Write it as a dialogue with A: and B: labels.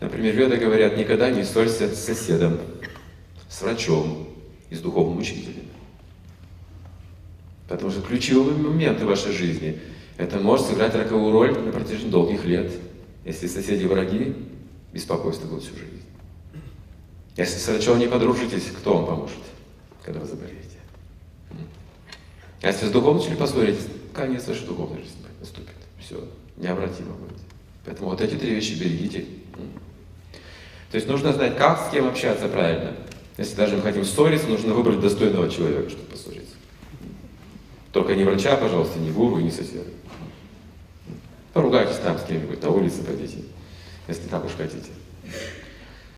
A: Например, веды говорят, никогда не ссорься с соседом, с врачом и с духовным учителем. Потому что ключевые моменты вашей жизни это может сыграть роковую роль на протяжении долгих лет. Если соседи враги, беспокойство будет всю жизнь. Если с врачом не подружитесь, кто вам поможет, когда вы заболеете? А если с духовным учителем поссоритесь, конец вашей духовной жизни наступит. Все, необратимо будет. Поэтому вот эти три вещи берегите. То есть нужно знать, как с кем общаться правильно. Если даже мы хотим ссориться, нужно выбрать достойного человека, чтобы поссориться. Только не врача, пожалуйста, не гуру, не соседа. Поругайтесь там с кем-нибудь, на улице пойдите, если так уж хотите.